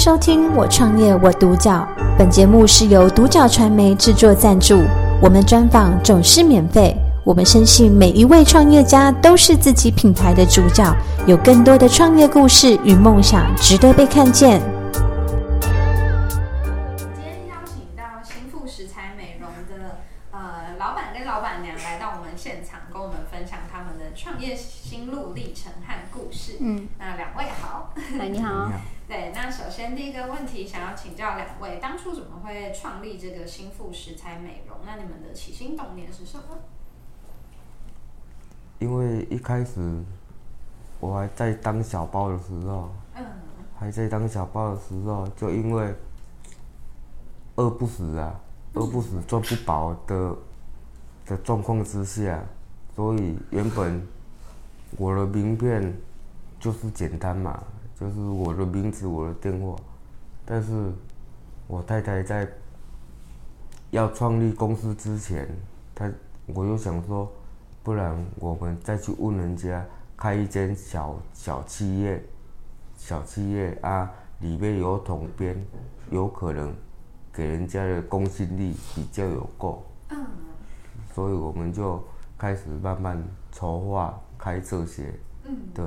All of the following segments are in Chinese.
收听《我创业我独角》，本节目是由独角传媒制作赞助，我们专访总是免费。我们深信每一位创业家都是自己品牌的主角，有更多的创业故事与梦想值得被看见。今天邀请到新富食材美容的呃老板跟老板娘来到我们现场，跟我们分享他们的创业心路历程和故事。嗯，那两位好，哎，你好。对，那首先第一个问题，想要请教两位，当初怎么会创立这个新富食材美容？那你们的起心动念是什么？因为一开始我还在当小包的时候，嗯，还在当小包的时候，就因为饿不死啊，饿不死赚不饱的的状况之下，所以原本我的名片就是简单嘛，就是我的名字、我的电话，但是我太太在要创立公司之前，她我又想说。不然我们再去问人家开一间小小企业，小企业啊，里面有统编，有可能给人家的公信力比较有够。嗯。所以我们就开始慢慢筹划开这些。嗯。对。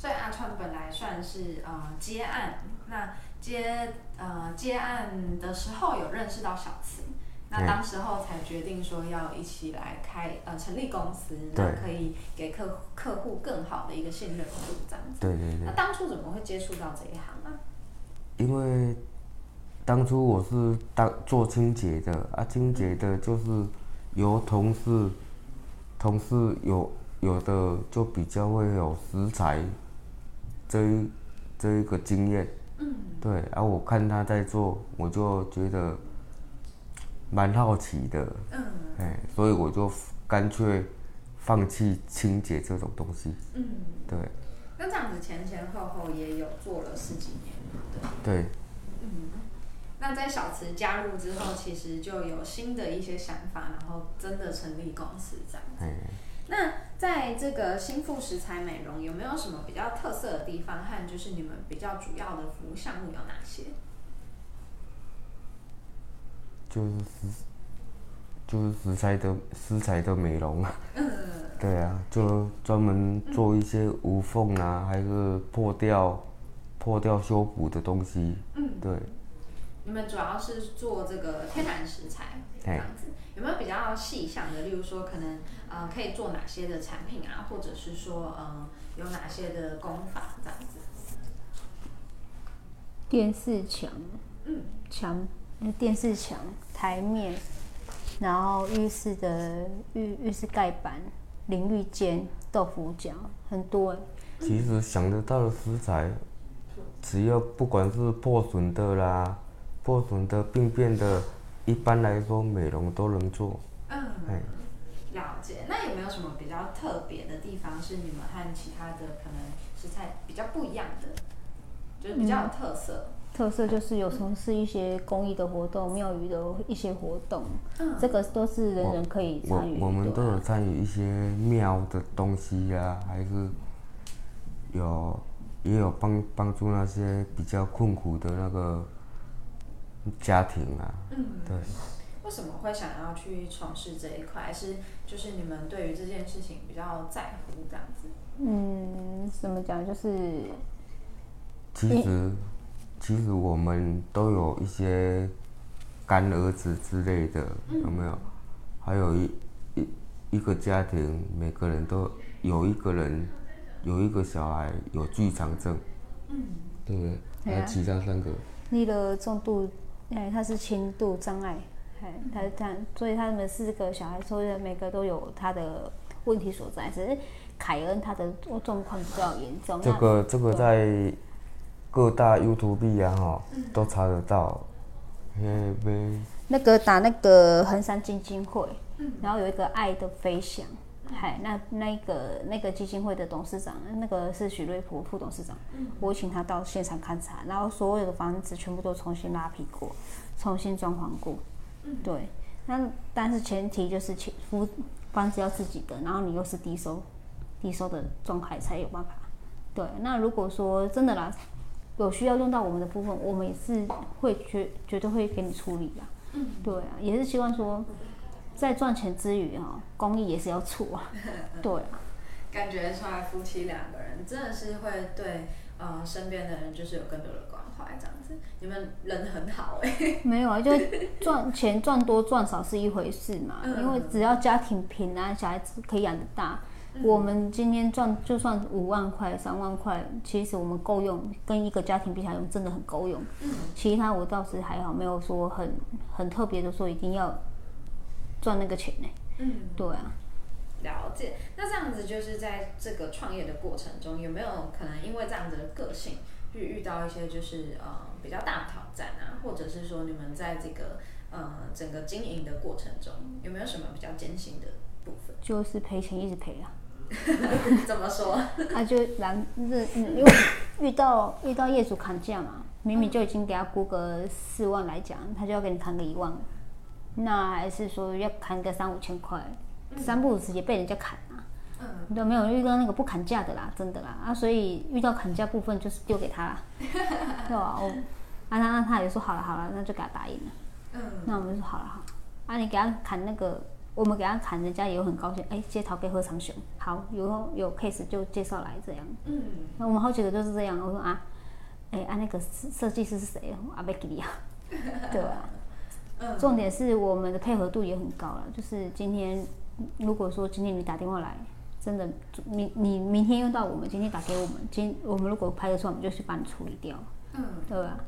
所以阿川本来算是呃接案，那接呃接案的时候有认识到小慈。那当时候才决定说要一起来开呃成立公司，那可以给客客户更好的一个信任度这样子。对对对。那当初怎么会接触到这一行呢？因为当初我是当做清洁的啊，清洁的就是由同事，同事有有的就比较会有食材这一这一个经验。嗯。对，啊，我看他在做，我就觉得。蛮好奇的，嗯，哎，所以我就干脆放弃清洁这种东西，嗯，对。那这样子前前后后也有做了十几年，对。对。嗯，那在小池加入之后，其实就有新的一些想法，然后真的成立公司这样子。那在这个新富食材美容有没有什么比较特色的地方，和就是你们比较主要的服务项目有哪些？就是食，就是食材的食材的美容啊，对啊，就专门做一些无缝啊，还是破掉、破掉修补的东西。嗯，对。你们主要是做这个天然食材这样子，有没有比较细项的？例如说，可能呃可以做哪些的产品啊，或者是说呃有哪些的功法这样子？电视墙，嗯，墙。电视墙、台面，然后浴室的浴浴室盖板、淋浴间、豆腐角，很多。其实想得到的食材，只要不管是破损的啦、破损的、病变的，一般来说美容都能做。嗯，了解。那有没有什么比较特别的地方，是你们和其他的可能食材比较不一样的，就是比较有特色？嗯特色就是有从事一些公益的活动、庙宇的一些活动，嗯、这个都是人人可以参与。我我们都有参与一些庙的东西啊，还是有也有帮帮助那些比较困苦的那个家庭啊。嗯，对。为什么会想要去从事这一块？还是就是你们对于这件事情比较在乎这样子？嗯，怎么讲？就是其实。其实我们都有一些干儿子之类的，有没有？还有一一一个家庭，每个人都有一个人有一个小孩有巨肠症，嗯，对不对？还有其他三个。你的重度，哎，他是轻度障碍，哎，他他，所以他们四个小孩，所以每个都有他的问题所在。只是凯恩他的状状况比较严重。这个这个在。各大 YouTube 啊，哈，都查得到。那个打那个横山基金会，然后有一个爱的飞翔，嗨，那那个那个基金会的董事长，那个是许瑞普副董事长，我请他到现场勘察，然后所有的房子全部都重新拉皮过，重新装潢过。对，那但是前提就是前夫房子要自己的，然后你又是低收低收的状态才有办法。对，那如果说真的啦。有需要用到我们的部分，我们也是会绝绝对会给你处理的。嗯，对啊，也是希望说，在赚钱之余啊，公益也是要处啊。对啊，感觉出来夫妻两个人真的是会对呃身边的人就是有更多的关怀这样子。你们人很好哎、欸。没有啊，就赚钱赚多赚少是一回事嘛，嗯、因为只要家庭平安，小孩子可以养得大。我们今天赚就算五万块、三万块，其实我们够用，跟一个家庭比起来，用真的很够用。其他我倒是还好，没有说很很特别的说一定要赚那个钱呢。嗯，对啊。了解。那这样子就是在这个创业的过程中，有没有可能因为这样子的个性，去遇到一些就是呃比较大的挑战啊，或者是说你们在这个呃整个经营的过程中，有没有什么比较艰辛的部分？就是赔钱一直赔啊。怎么说？啊，就然是因为遇到遇到业主砍价嘛，明明就已经给他估个四万来讲，他就要给你砍个一万，那还是说要砍个三五千块，三不五时也被人家砍啊。嗯，都没有遇到那个不砍价的啦，真的啦啊，所以遇到砍价部分就是丢给他啦，对吧？我啊，那那他也说好了好了，那就给他答应了。嗯，那我们就说好了好，啊，你给他砍那个。我们给他砍，人家也有很高兴。哎，接头给何长雄，好，有有 case 就介绍来这样。嗯，那我们好几个就是这样。我说啊，哎，啊那个设设计师是谁？阿贝吉利亚，对吧？嗯。重点是我们的配合度也很高了。就是今天，如果说今天你打电话来，真的，你你明天用到我们，今天打给我们，今我们如果拍得出来，我们就去帮你处理掉。嗯，对吧？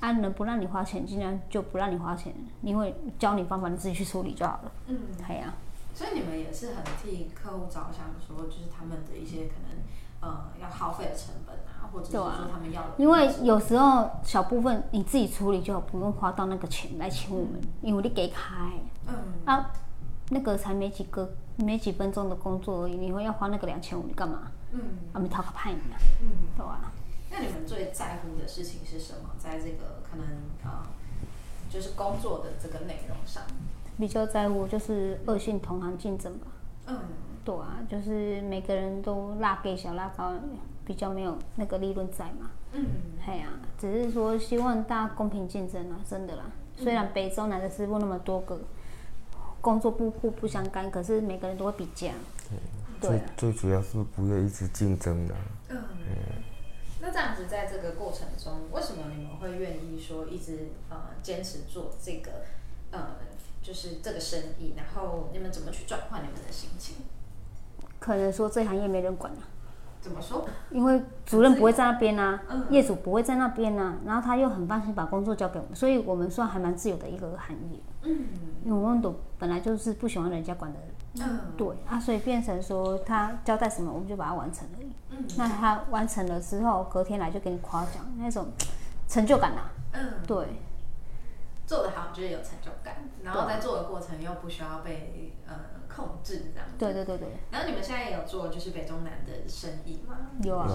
按能不让你花钱，尽量就不让你花钱，因为教你方法，你自己去处理就好了。嗯，对呀、啊。所以你们也是很替客户着想，说就是他们的一些可能呃要耗费的成本啊，或者是说他们要的。因为有时候小部分你自己处理就好，不用花到那个钱来请我们，嗯、因为你给开。嗯。啊，那个才没几个没几分钟的工作而已，你会要花那个两千五，你干嘛？嗯。啊，没讨个派你啊。嗯，对啊？那你们最在乎的事情是什么？在这个可能啊、呃，就是工作的这个内容上，比较在乎就是恶性同行竞争吧。嗯，对啊，就是每个人都拉给小拉高，比较没有那个利润在嘛。嗯，对啊，只是说希望大家公平竞争啊，真的啦。虽然北中南的师傅那么多个，工作不互不相干，可是每个人都会比价。对，最最主要是不要一直竞争的。嗯。那这样子，在这个过程中，为什么你们会愿意说一直呃坚持做这个呃就是这个生意？然后你们怎么去转换你们的心情？可能说这行业没人管啊。怎么说？因为主任不会在那边啊，嗯、业主不会在那边啊，然后他又很放心把工作交给我们，所以我们算还蛮自由的一个行业。嗯，因为我们都本来就是不喜欢人家管的人。嗯，对啊，所以变成说他交代什么，我们就把它完成而已。嗯，那他完成了之后，隔天来就给你夸奖，那种成就感呐、啊。嗯，对，做得好就是有成就感，然后在做的过程又不需要被呃控制这样子。对对对对。然后你们现在也有做就是北中南的生意吗？有啊，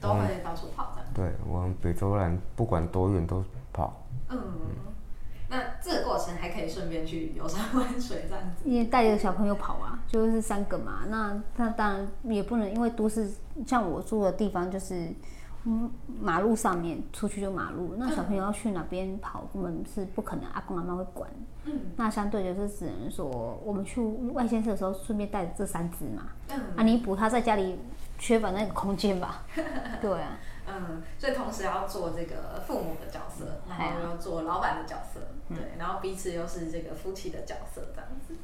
都会到处跑这样。对，我们北中南不管多远都跑。嗯。嗯那这个过程还可以顺便去游山玩水这样子，因为带着小朋友跑啊，就是三个嘛。那那当然也不能，因为都市像我住的地方就是，嗯，马路上面出去就马路，那小朋友要去哪边跑，我们是不可能，阿公阿妈会管。嗯，那相对就是只能说，我们去外县市的时候，顺便带着这三只嘛，嗯，啊，弥补他在家里缺乏那个空间吧。对啊。嗯，所以同时要做这个父母的角色，然后要做老板的角色，对，然后彼此又是这个夫妻的角色，这样子。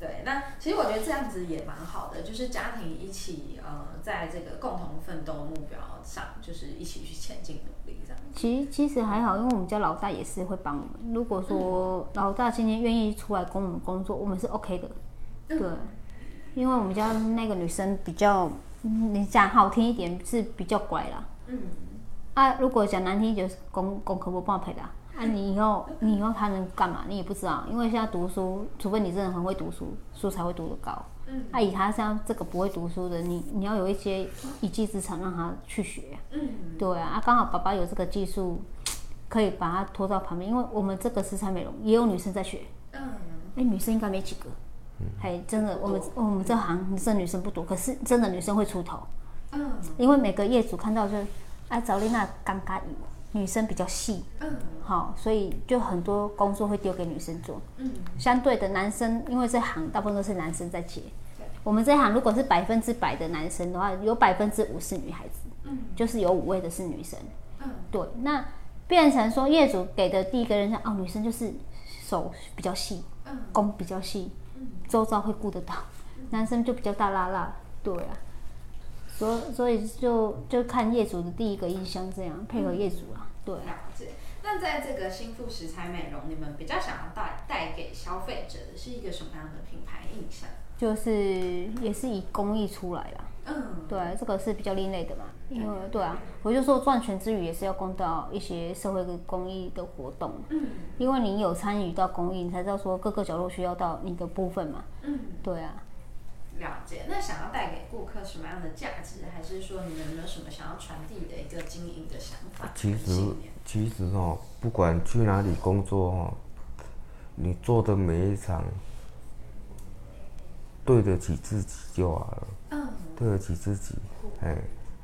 对，那其实我觉得这样子也蛮好的，就是家庭一起呃，在这个共同奋斗目标上，就是一起去前进努力这样。其实其实还好，因为我们家老大也是会帮我们。如果说老大今天愿意出来跟我们工作，我们是 OK 的。对，因为我们家那个女生比较，你讲好听一点是比较乖啦。嗯，啊，如果讲难听，就是功功课不帮陪的啊，啊，你以后你以后他能干嘛？你也不知道，因为现在读书，除非你真的很会读书，书才会读得高。嗯，啊，以他像这个不会读书的，你你要有一些一技之长让他去学。嗯，对啊，啊，刚好爸爸有这个技术，可以把他拖到旁边，因为我们这个食材美容也有女生在学。嗯，哎，女生应该没几个，还真的，我们我们这行这女生不多，可是真的女生会出头。嗯，因为每个业主看到就，哎，找丽娜尴尬女生比较细，嗯，好，所以就很多工作会丢给女生做，嗯，相对的男生，因为这行大部分都是男生在接，我们这行如果是百分之百的男生的话，有百分之五是女孩子，嗯，就是有五位的是女生，嗯，对，那变成说业主给的第一个人像，哦，女生就是手比较细，嗯，工比较细，嗯，周遭会顾得到，男生就比较大拉拉，对啊。所所以就就看业主的第一个印象，这样配合业主啊，对。了解。那在这个新富食材美容，你们比较想要带带给消费者的是一个什么样的品牌印象？就是也是以公益出来啦。嗯。对，这个是比较另类的嘛。因为对啊，我就说赚钱之余也是要供到一些社会的公益的活动。嗯。因为你有参与到公益，你才知道说各个角落需要到你的部分嘛。嗯。对啊。了解，那想要带给顾客什么样的价值，还是说你们有没有什么想要传递的一个经营的想法？其实，其实哦，不管去哪里工作哦，你做的每一场对得起自己就好了。嗯。对得起自己，哎，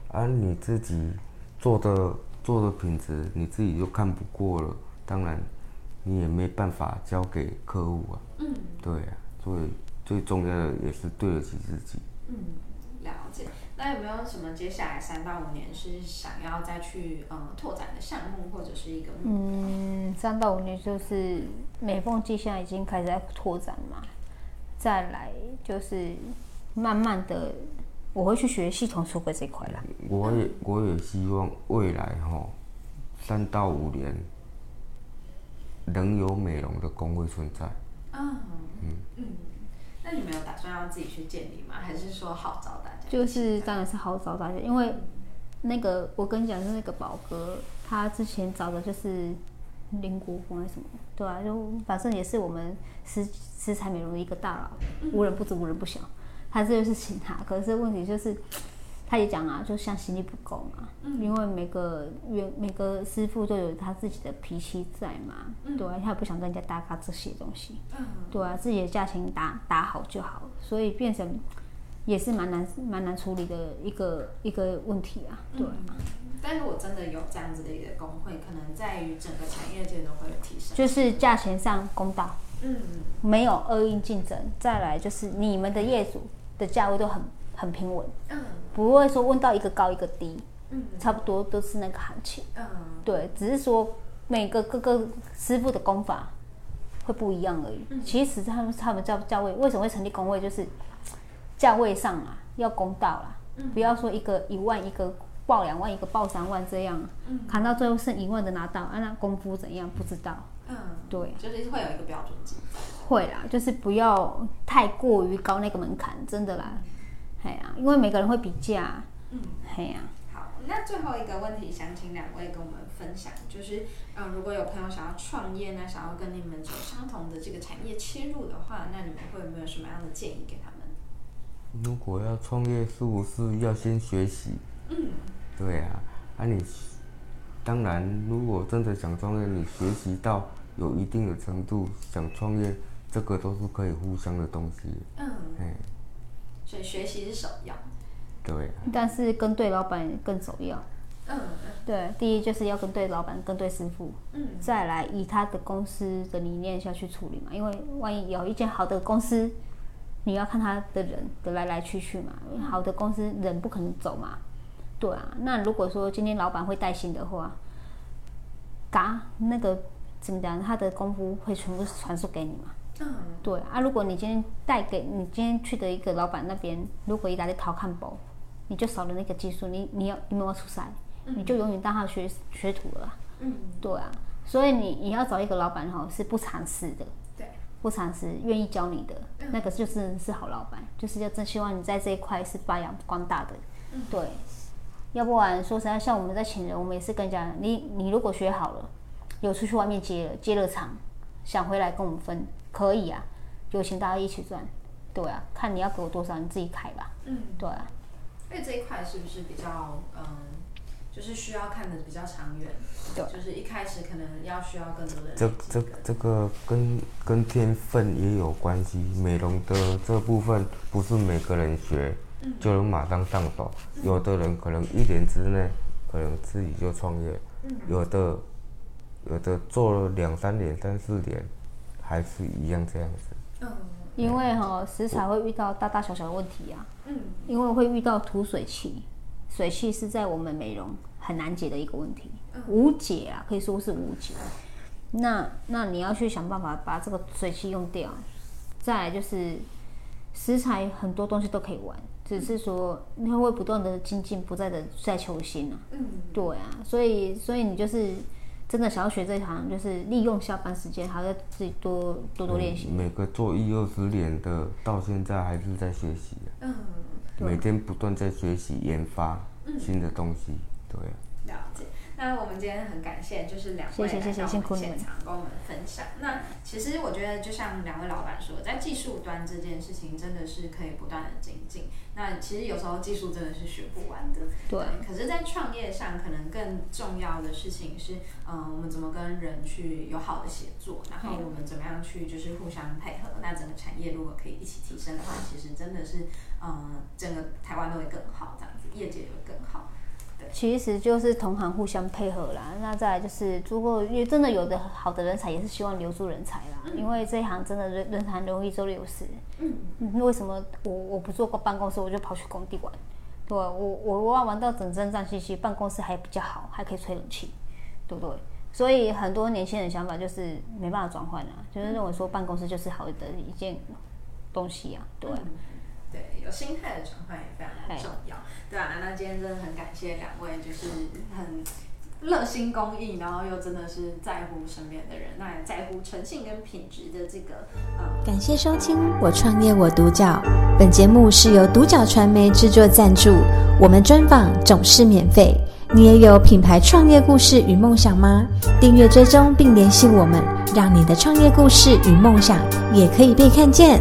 而你自己做的做的品质，你自己就看不过了，当然你也没办法交给客户啊。嗯。对啊，所以。最重要的也是对得起自己。嗯，了解。那有没有什么接下来三到五年是想要再去嗯拓展的项目或者是一个目标？嗯，三到五年就是美凤季现在已经开始在拓展嘛，再来就是慢慢的我会去学系统出柜这一块啦。我也我也希望未来哈三到五年能有美容的工会存在。嗯那你们有打算要自己去建立吗？还是说号召大家？就是当然是号召大家，因为那个我跟你讲，是那个宝哥，他之前找的就是林国峰还是什么，对啊，就反正也是我们食食材美容的一个大佬，无人不知无人不晓。他这就是请他，可是问题就是。他也讲啊，就像心力不够嘛，嗯、因为每个员每个师傅都有他自己的脾气在嘛，嗯、对啊，他也不想跟人家搭嘎这些东西，嗯、对啊，自己的价钱打打好就好，所以变成也是蛮难蛮难处理的一个一个问题啊，对但如果真的有这样子的一个工会，可能在于整个产业界都会有提升，就是价钱上公道，嗯，没有恶意竞争，再来就是你们的业主的价位都很很平稳，嗯。不会说问到一个高一个低，嗯，差不多都是那个行情，嗯，对，只是说每个各个师傅的功法会不一样而已。嗯、其实他们他们价价位为什么会成立工位，就是 价位上啊要公道啦，嗯、不要说一个一万一个报两万一个报三万这样，嗯，砍到最后剩一万的拿到，啊那功夫怎样不知道，嗯，对，就是会有一个标准值，会啦，就是不要太过于高那个门槛，真的啦。对啊，因为每个人会比价。嗯，哎呀、啊。好，那最后一个问题，想请两位跟我们分享，就是，嗯，如果有朋友想要创业呢，想要跟你们走相同的这个产业切入的话，那你们会有没有什么样的建议给他们？如果要创业，是不是要先学习？嗯，对啊。那、啊、你当然，如果真的想创业，你学习到有一定的程度，想创业，这个都是可以互相的东西。嗯，哎。所以学习是首要，对。但是跟对老板更首要。嗯，对。第一就是要跟对老板，跟对师傅。嗯。再来以他的公司的理念下去处理嘛，因为万一有一间好的公司，你要看他的人的来来去去嘛。好的公司人不可能走嘛。对啊。那如果说今天老板会带薪的话，嘎那个怎么讲，他的功夫会全部传授给你嘛。嗯，对啊，如果你今天带给你今天去的一个老板那边，如果一来的掏看包，你就少了那个技术，你你要你没有出赛，嗯、你就永远当他的学学徒了。嗯，对啊，所以你你要找一个老板哈，是不尝试的，对，不尝试，愿意教你的，嗯、那个就是是好老板，就是要真希望你在这一块是发扬光大的。嗯，对，要不然说实在，像我们在请人，我们也是跟人家，你你如果学好了，有出去外面接了接了场，想回来跟我们分。可以啊，有钱大家一起赚，对啊，看你要给我多少，你自己开吧。嗯，对啊。因为这一块是不是比较嗯，就是需要看的比较长远？对，就是一开始可能要需要更多的人。这这这个跟跟天分也有关系，美容的这部分不是每个人学就能马上上手，嗯、有的人可能一年之内可能自己就创业，有的有的做了两三年、三四年，还是一样这样子。嗯，因为哈食材会遇到大大小小的问题啊。嗯，因为会遇到土水气，水气是在我们美容很难解的一个问题，无解啊，可以说是无解。那那你要去想办法把这个水气用掉。再来就是食材很多东西都可以玩，只是说你会不断的精进，不再的再求新啊。嗯，对啊，所以所以你就是真的想要学这一行，就是利用下班时间，还要自己多多多练习。每个做一二十年的，到现在还是在学习啊。嗯，每天不断在学习研发新的东西，对啊。那我们今天很感谢，就是两位来到我们现场跟我们分享。那其实我觉得，就像两位老板说，在技术端这件事情真的是可以不断的精进。那其实有时候技术真的是学不完的。对。可是，在创业上，可能更重要的事情是，嗯，我们怎么跟人去有好的协作，然后我们怎么样去就是互相配合。那整个产业如果可以一起提升的话，其实真的是，嗯，整个台湾都会更好，这样子，业界也会更好。其实就是同行互相配合啦。那再来就是，如果因为真的有的好的人才，也是希望留住人才啦。因为这一行真的人人才容易就流失。嗯，为什么我我不做过办公室，我就跑去工地玩？对，我我我玩到整身脏兮兮，办公室还比较好，还可以吹冷气，对不对？所以很多年轻人想法就是没办法转换啊，就是认为说办公室就是好的一件东西啊，对。对，有心态的转换也非常的重要，对啊，那今天真的很感谢两位，就是很热心公益，然后又真的是在乎身边的人，那也在乎诚信跟品质的这个。呃，感谢收听《我创业我独角》，本节目是由独角传媒制作赞助，我们专访总是免费。你也有品牌创业故事与梦想吗？订阅追踪并联系我们，让你的创业故事与梦想也可以被看见。